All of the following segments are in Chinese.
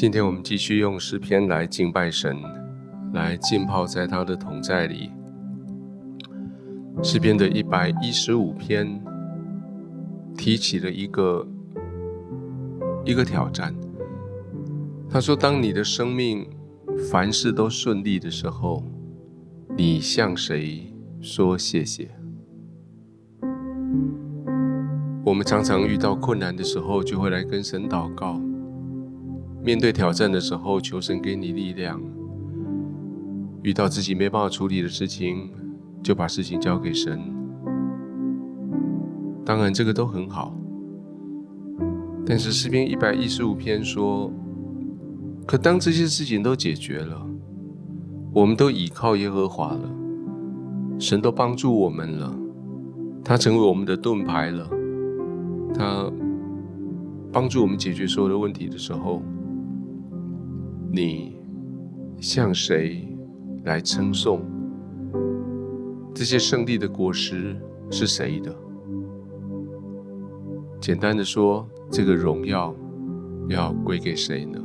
今天我们继续用诗篇来敬拜神，来浸泡在他的同在里。诗篇的一百一十五篇提起了一个一个挑战。他说：“当你的生命凡事都顺利的时候，你向谁说谢谢？”我们常常遇到困难的时候，就会来跟神祷告。面对挑战的时候，求神给你力量；遇到自己没办法处理的事情，就把事情交给神。当然，这个都很好。但是诗篇一百一十五篇说：“可当这些事情都解决了，我们都倚靠耶和华了，神都帮助我们了，他成为我们的盾牌了，他帮助我们解决所有的问题的时候。”你向谁来称颂？这些胜利的果实是谁的？简单的说，这个荣耀要归给谁呢？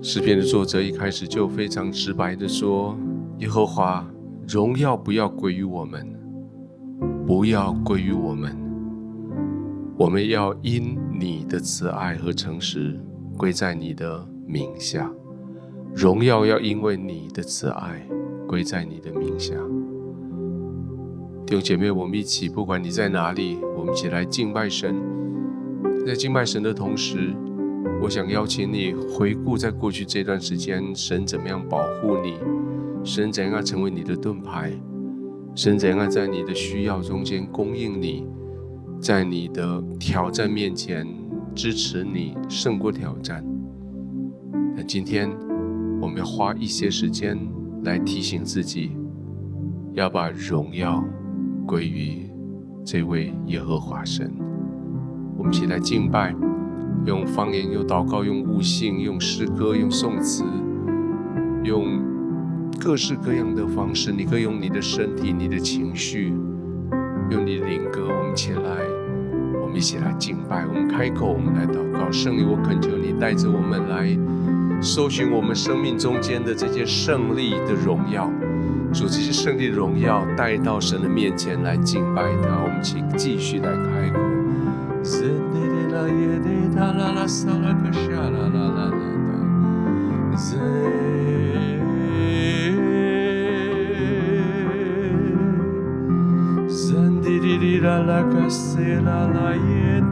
诗篇的作者一开始就非常直白的说：“耶和华，荣耀不要归于我们，不要归于我们。”我们要因你的慈爱和诚实归在你的名下，荣耀要因为你的慈爱归在你的名下。弟兄姐妹，我们一起，不管你在哪里，我们一起来敬拜神。在敬拜神的同时，我想邀请你回顾在过去这段时间，神怎么样保护你，神怎样成为你的盾牌，神怎样在你的需要中间供应你。在你的挑战面前支持你胜过挑战。那今天我们要花一些时间来提醒自己，要把荣耀归于这位耶和华神。我们一起来敬拜，用方言、用祷告、用悟性、用诗歌、用颂词，用各式各样的方式。你可以用你的身体、你的情绪。用你的灵歌，我们起来，一起来敬拜。我们开口，我们来祷告。圣灵，我恳求你带着我们来搜寻我们生命中间的这些胜利的荣耀，主这些胜利的荣耀带到神的面前来敬拜他。我们请继续来开口。ira la la la la.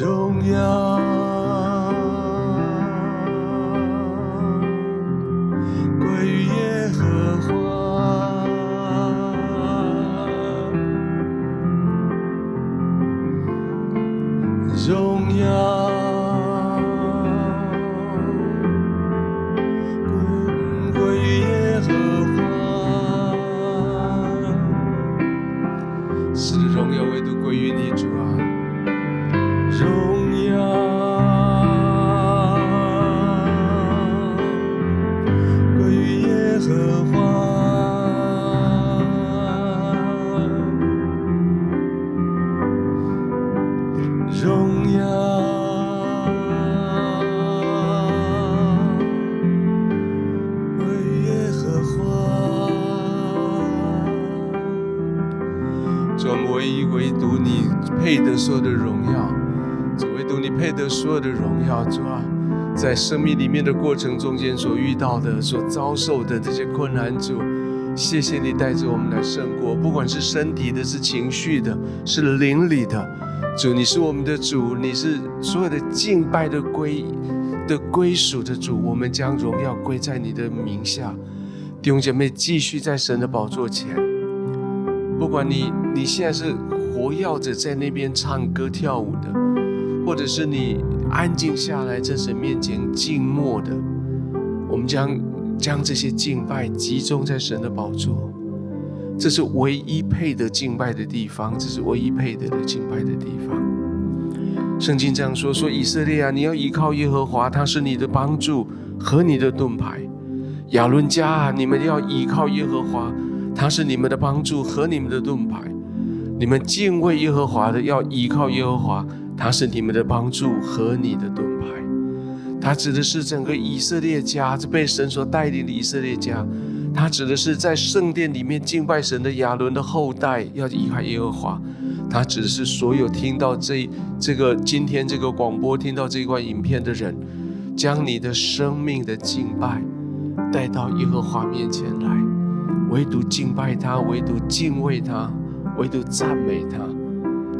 配的过程中间所遇到的、所遭受的这些困难，主，谢谢你带着我们来胜过，不管是身体的、是情绪的、是灵里的，主，你是我们的主，你是所有的敬拜的归的归属的主，我们将荣耀归在你的名下，弟兄姐妹继续在神的宝座前，不管你你现在是。活跃着在那边唱歌跳舞的，或者是你安静下来，在神面前静默的，我们将将这些敬拜集中在神的宝座。这是唯一配得敬拜的地方，这是唯一配得的敬拜的地方。圣经这样说：说以色列啊，你要依靠耶和华，他是你的帮助和你的盾牌。亚伦家啊，你们要依靠耶和华，他是你们的帮助和你们的盾牌。你们敬畏耶和华的，要依靠耶和华，他是你们的帮助和你的盾牌。他指的是整个以色列家，这被神所带领的以色列家。他指的是在圣殿里面敬拜神的亚伦的后代，要依靠耶和华。他指的是所有听到这这个今天这个广播、听到这一段影片的人，将你的生命的敬拜带到耶和华面前来，唯独敬拜他，唯独敬畏他，唯独赞美他，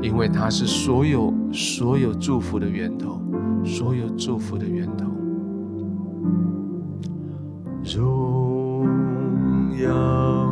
因为它是所有所有祝福的源头，所有祝福的源头。荣耀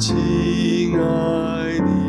亲爱的。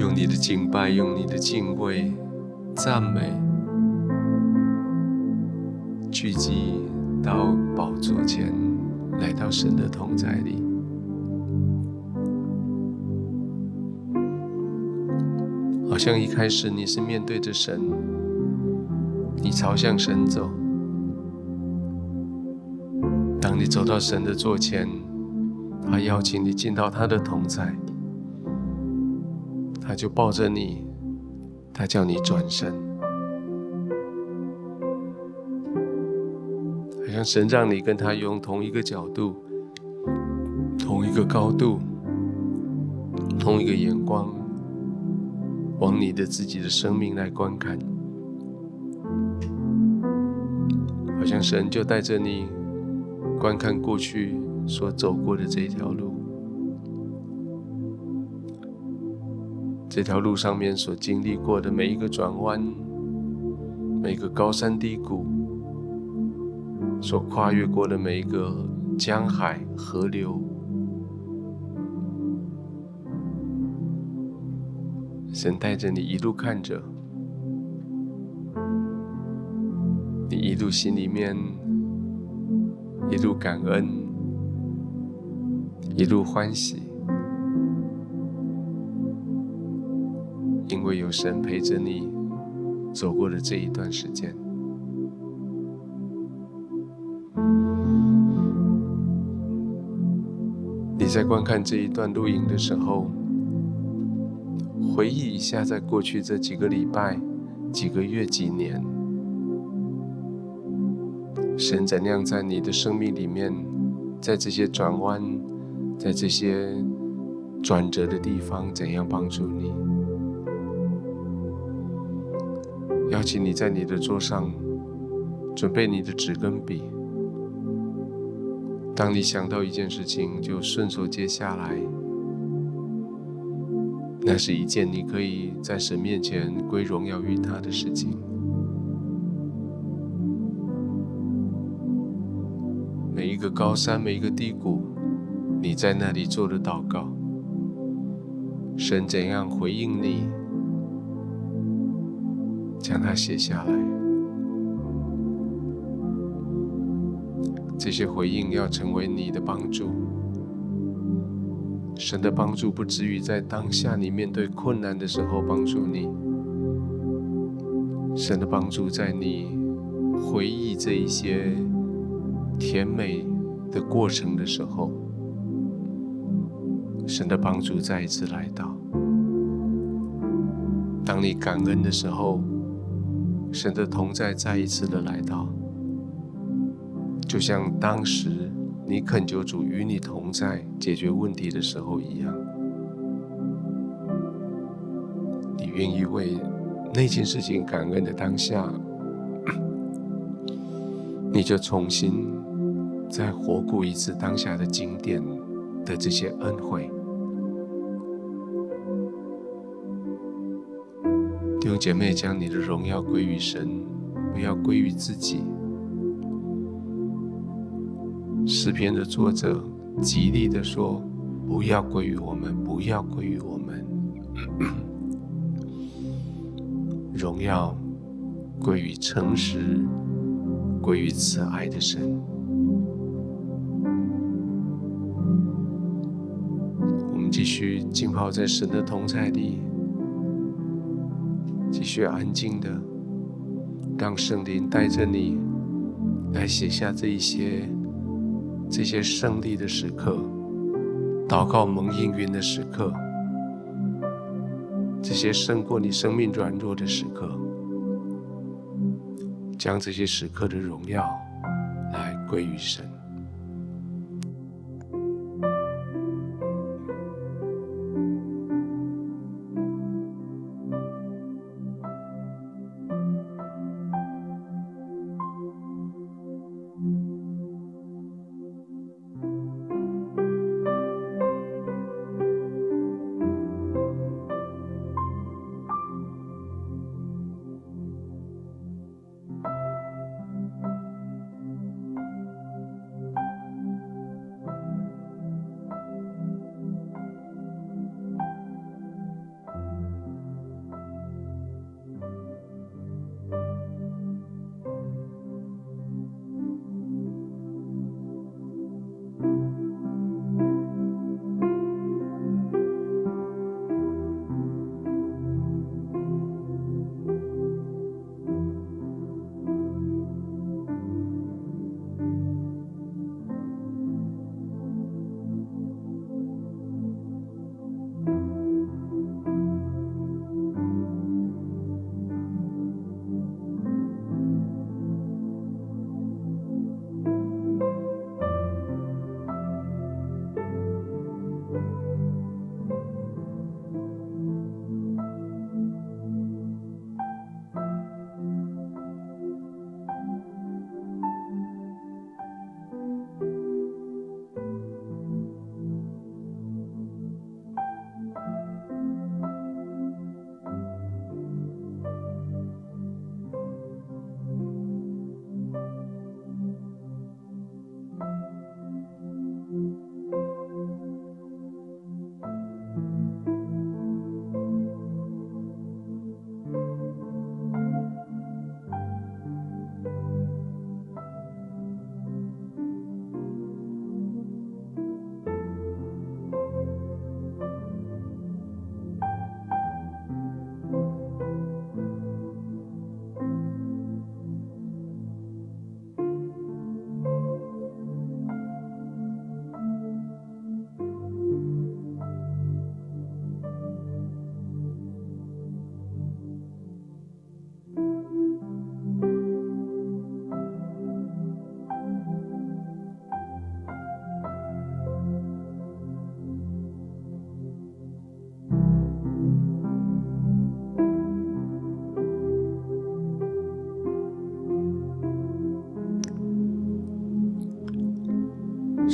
用你的敬拜，用你的敬畏、赞美聚集到宝座前，来到神的同在里，好像一开始你是面对着神，你朝向神走。当你走到神的座前，他邀请你进到他的同在，他就抱着你，他叫你转身，好像神让你跟他用同一个角度、同一个高度、同一个眼光，往你的自己的生命来观看，好像神就带着你。观看过去所走过的这条路，这条路上面所经历过的每一个转弯，每个高山低谷，所跨越过的每一个江海河流，神带着你一路看着，你一路心里面。一路感恩，一路欢喜，神陪着你走过了这一段时间。你在观看这一段录影的时候，回忆一下，在过去这几个礼拜、几个月、几年。神怎样在你的生命里面，在这些转弯，在这些转折的地方，怎样帮助你？邀请你在你的桌上准备你的纸跟笔。当你想到一件事情，就顺手接下来。那是一件你可以在神面前归荣耀于他的事情。每一个高山，每一个低谷，你在那里做的祷告，神怎样回应你？将它写下来。这些回应要成为你的帮助。神的帮助不止于在当下你面对困难的时候帮助你，神的帮助在你回忆这一些。甜美的过程的时候，神的帮助再一次来到。当你感恩的时候，神的同在再一次的来到。就像当时你恳求主与你同在解决问题的时候一样，你愿意为那件事情感恩的当下，你就重新。再活过一次当下的经典的这些恩惠，弟兄姐妹，将你的荣耀归于神，不要归于自己。诗篇的作者极力的说：“不要归于我们，不要归于我们，荣耀归于诚实、归于慈爱的神。”我们继续浸泡在神的同在里，继续安静的，让圣灵带着你来写下这一些这些胜利的时刻，祷告蒙应允的时刻，这些胜过你生命软弱的时刻，将这些时刻的荣耀来归于神。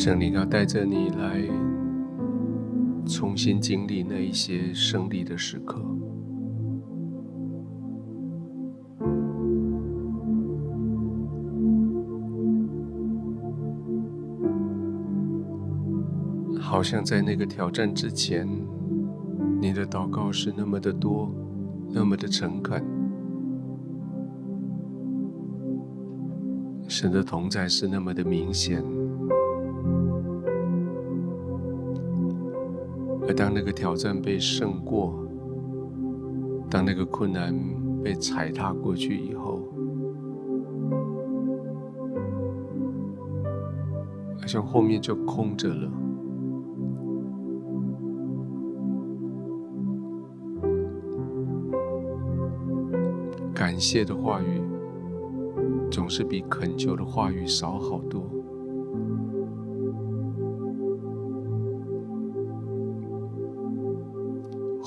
圣灵要带着你来重新经历那一些胜利的时刻，好像在那个挑战之前，你的祷告是那么的多，那么的诚恳，神的同在是那么的明显。当那个挑战被胜过，当那个困难被踩踏过去以后，好像后面就空着了。感谢的话语总是比恳求的话语少好多。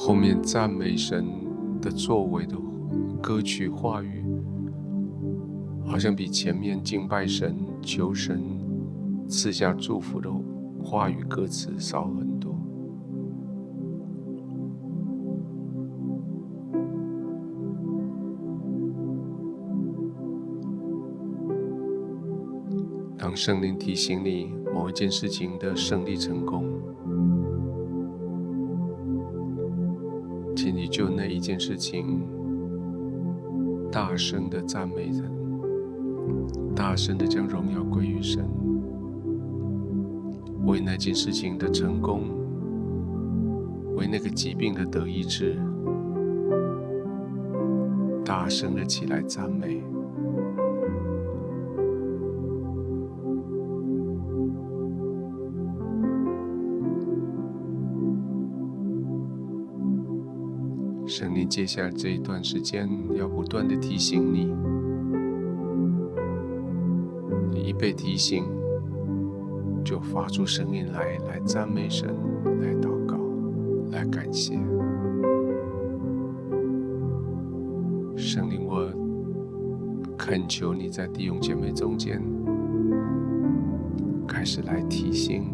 后面赞美神的作为的歌曲话语，好像比前面敬拜神、求神赐下祝福的话语歌词少很多。当圣灵提醒你某一件事情的胜利成功，就那一件事情，大声的赞美人，大声的将荣耀归于神，为那件事情的成功，为那个疾病的得医治，大声的起来赞美。接下来这一段时间要不断的提醒你，你一被提醒，就发出声音来，来赞美神，来祷告，来感谢。圣灵，我恳求你在弟兄姐妹中间开始来提醒，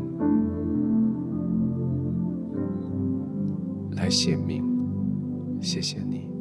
来显明。谢谢你。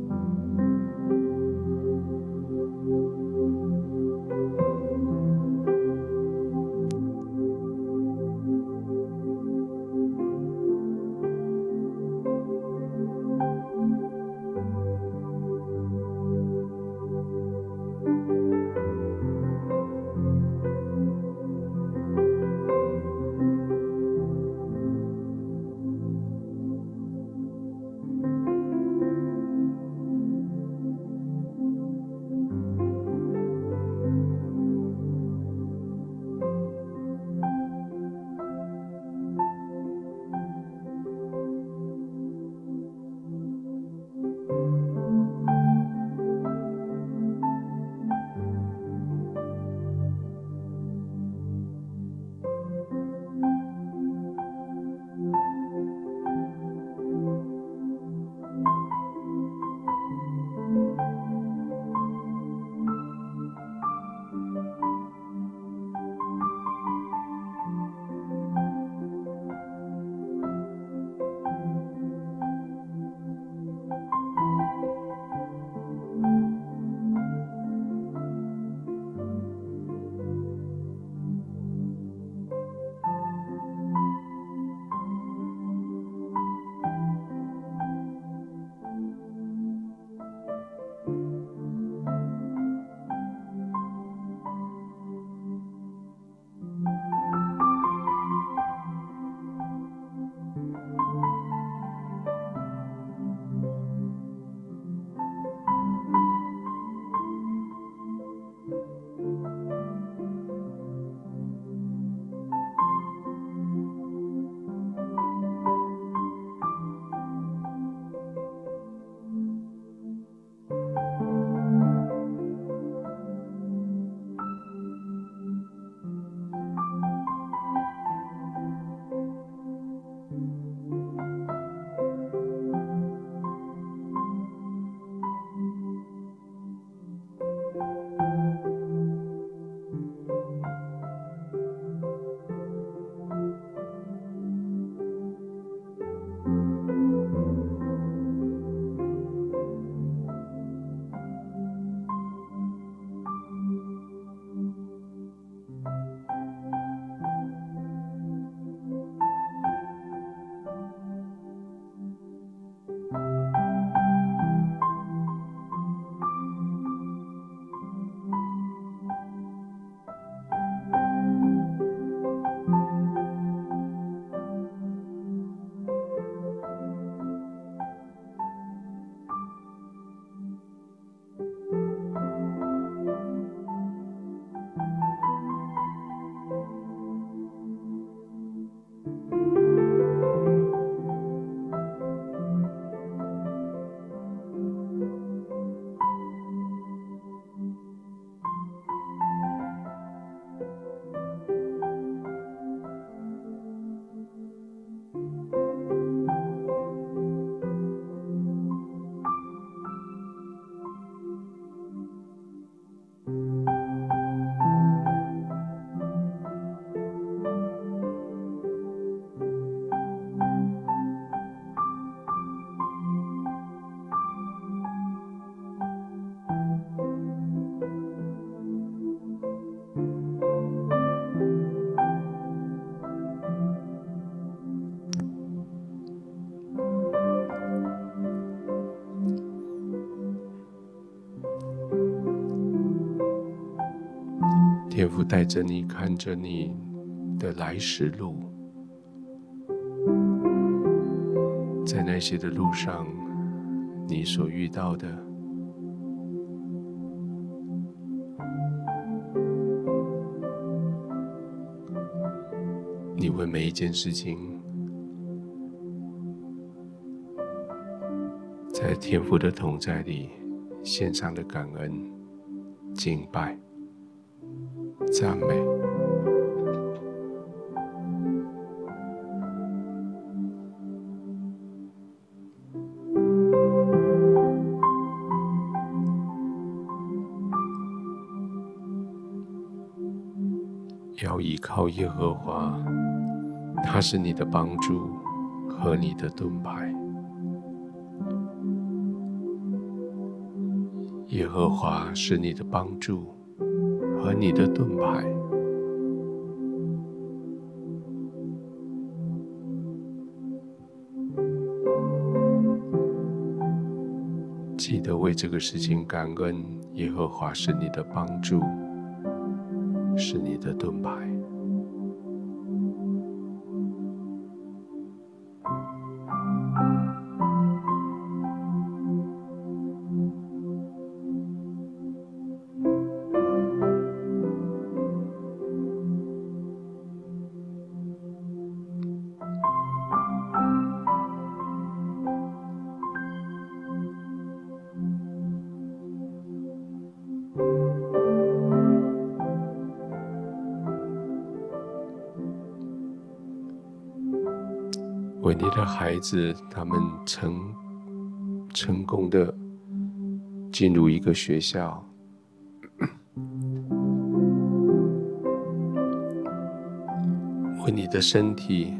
天父带着你，看着你的来时路，在那些的路上，你所遇到的，你为每一件事情，在天父的同在里献上的感恩、敬拜。赞美，要依靠耶和华，他是你的帮助和你的盾牌。耶和华是你的帮助。和你的盾牌，记得为这个事情感恩。耶和华是你的帮助，是你的盾牌。孩子，他们成成功的进入一个学校，为你的身体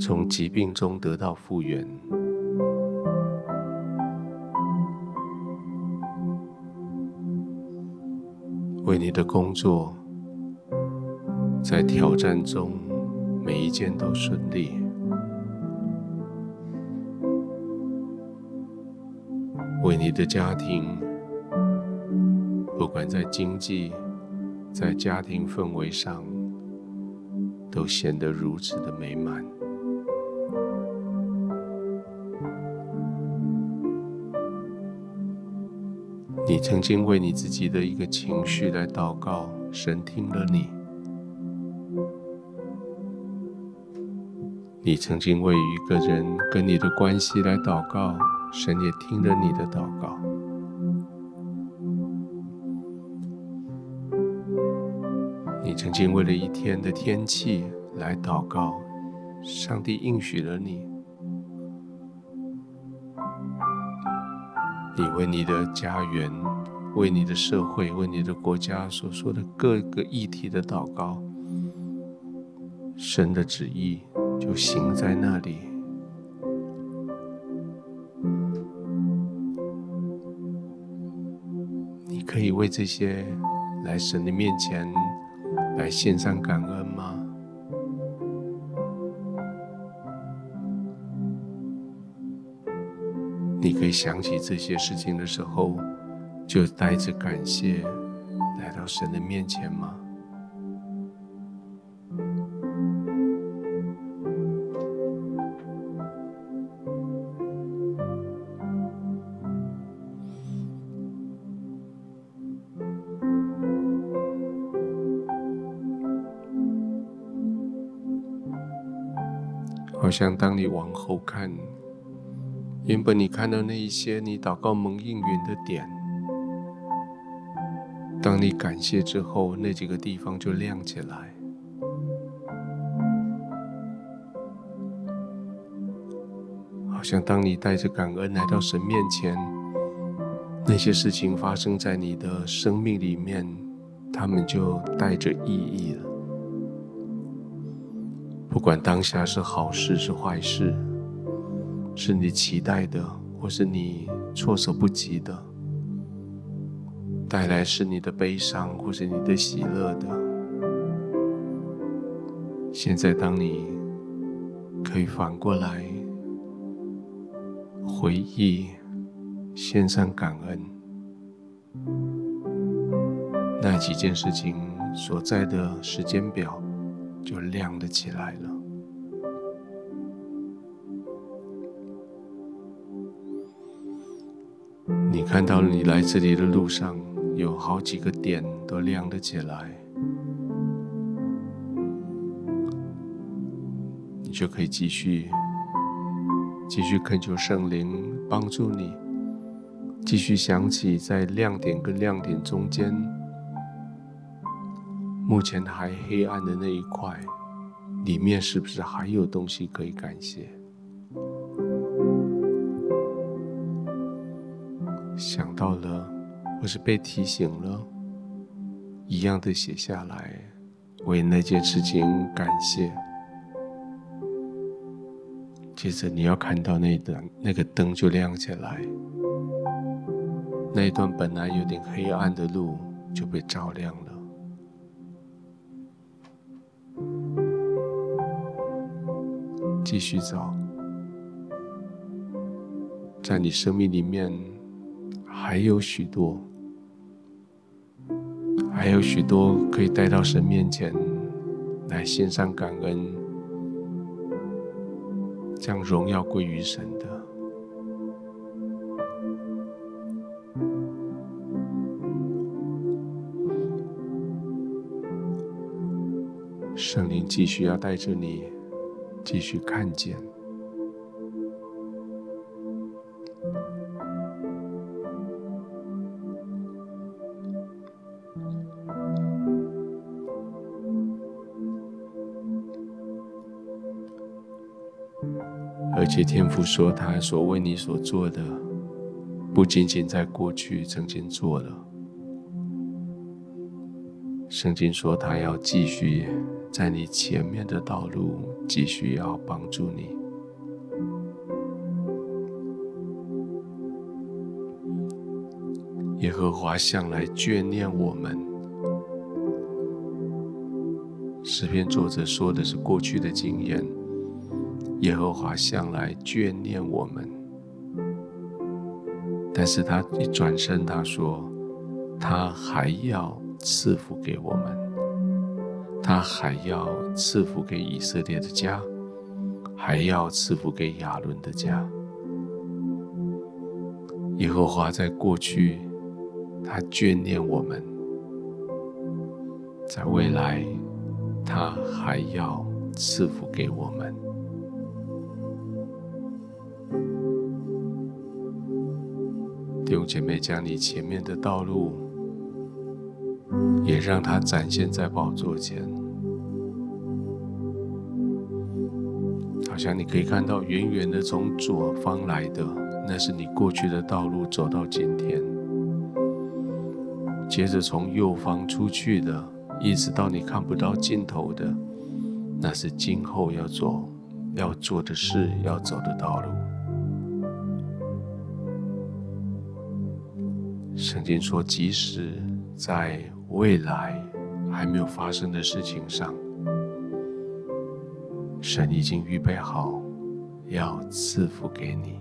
从疾病中得到复原，为你的工作在挑战中。每一件都顺利，为你的家庭，不管在经济、在家庭氛围上，都显得如此的美满。你曾经为你自己的一个情绪来祷告，神听了你。你曾经为一个人跟你的关系来祷告，神也听了你的祷告。你曾经为了一天的天气来祷告，上帝应许了你。你为你的家园、为你的社会、为你的国家所说的各个议题的祷告，神的旨意。就行在那里。你可以为这些来神的面前来献上感恩吗？你可以想起这些事情的时候，就带着感谢来到神的面前吗？想当你往后看，原本你看到那一些你祷告蒙应允的点，当你感谢之后，那几个地方就亮起来。好像当你带着感恩来到神面前，那些事情发生在你的生命里面，他们就带着意义了。不管当下是好事是坏事，是你期待的，或是你措手不及的，带来是你的悲伤，或是你的喜乐的。现在，当你可以反过来回忆，献上感恩，那几件事情所在的时间表就亮了起来了。你看到，你来这里的路上有好几个点都亮了起来，你就可以继续，继续恳求圣灵帮助你，继续想起在亮点跟亮点中间，目前还黑暗的那一块，里面是不是还有东西可以感谢？想到了，或是被提醒了，一样的写下来，为那件事情感谢。接着你要看到那段那个灯就亮起来，那一段本来有点黑暗的路就被照亮了。继续走，在你生命里面。还有许多，还有许多可以带到神面前来献上感恩，将荣耀归于神的。圣灵继续要带着你，继续看见。而且天父说，他所为你所做的，不仅仅在过去曾经做了。圣经说，他要继续在你前面的道路，继续要帮助你。耶和华向来眷念我们。诗篇作者说的是过去的经验。耶和华向来眷念我们，但是他一转身，他说，他还要赐福给我们，他还要赐福给以色列的家，还要赐福给亚伦的家。耶和华在过去，他眷恋我们，在未来，他还要赐福给我们。弟兄姐妹，将你前面的道路，也让它展现在宝座前，好像你可以看到远远的从左方来的，那是你过去的道路，走到今天；接着从右方出去的，一直到你看不到尽头的，那是今后要走、要做的事、要走的道路。圣经说，即使在未来还没有发生的事情上，神已经预备好要赐福给你。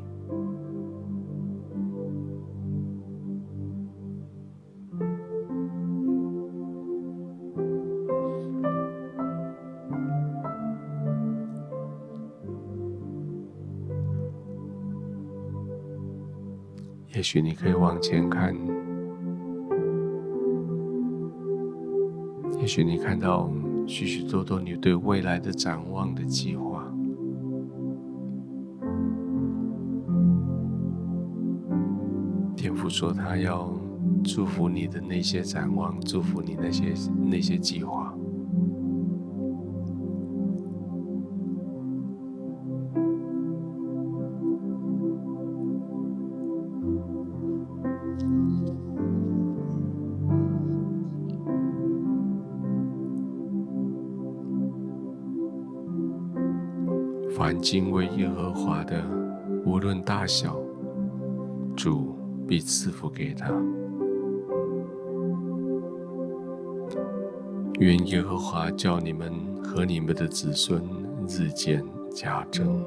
也许你可以往前看，许你看到许许多多你对未来的展望的计划。天父说他要祝福你的那些展望，祝福你那些那些计划。敬畏耶和华的，无论大小，主必赐福给他。愿耶和华叫你们和你们的子孙日渐加增。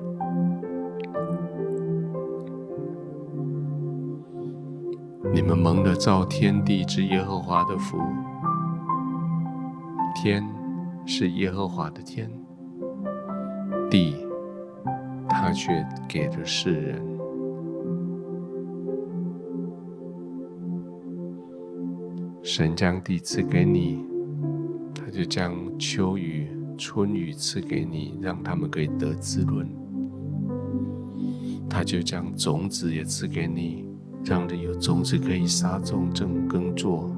你们蒙了造天地之耶和华的福，天是耶和华的天，地却给了世人。神将地赐给你，他就将秋雨、春雨赐给你，让他们可以得滋润。他就将种子也赐给你，让你有种子可以撒种、正耕作。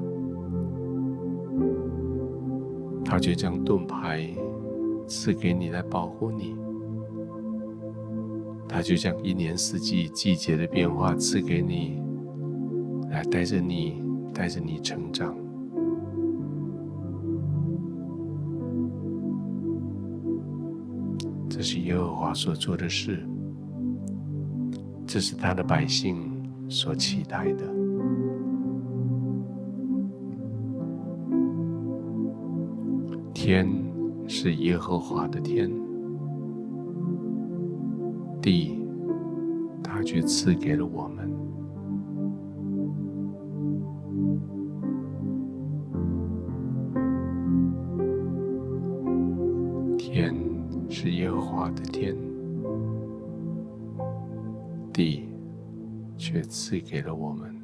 他就将盾牌赐给你来保护你。他就将一年四季季节的变化赐给你，来带着你。带着你成长，这是耶和华所做的事，这是他的百姓所期待的。天是耶和华的天，地他却赐给了我们。天是耶和华的天地，却赐给了我们。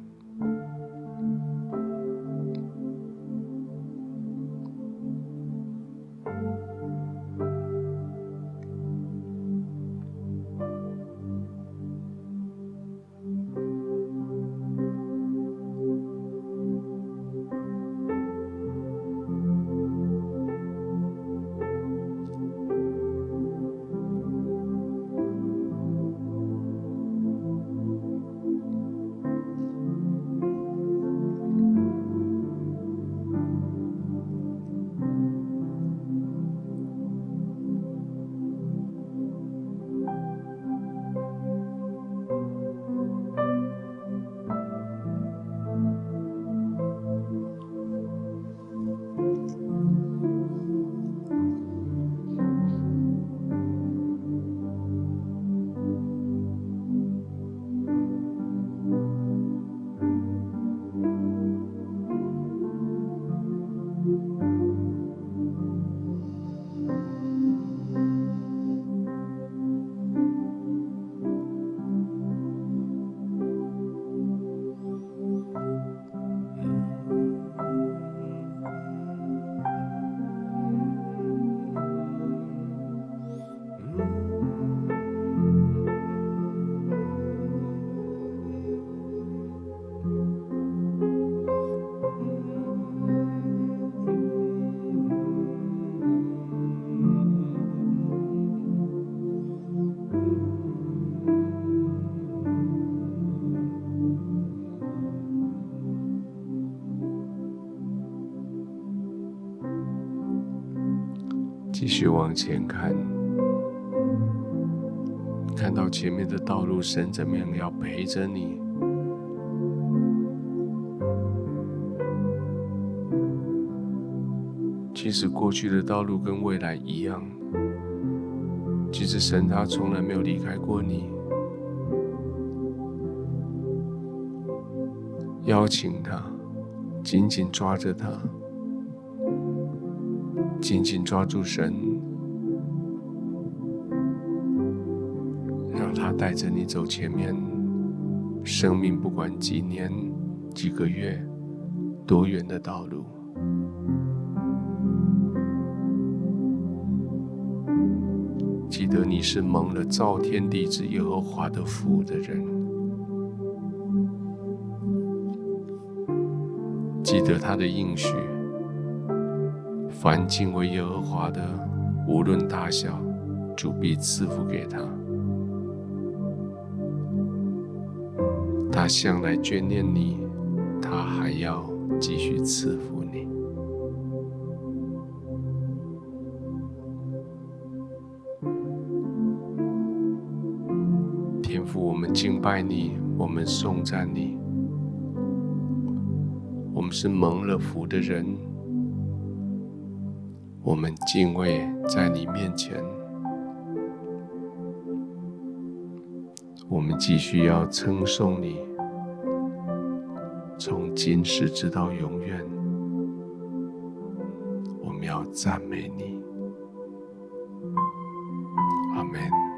续往前看，看到前面的道路，神怎么样要陪着你？其实过去的道路跟未来一样，其实神他从来没有离开过你。邀请他，紧紧抓着他。紧紧抓住神，带着你走前面。生命不管几年、几个月、多远的道路，记得你是蒙了造天地之耶和华的福的人。记得他的应许。凡敬畏耶和华的，无论大小，主必赐福给他。他向来眷念你，他还要继续赐福你。天父，我们敬拜你，我们颂赞你，我们是蒙了福的人。我们敬畏在你面前，我们继续要称颂你，从今时直到永远，我们要赞美你。阿门。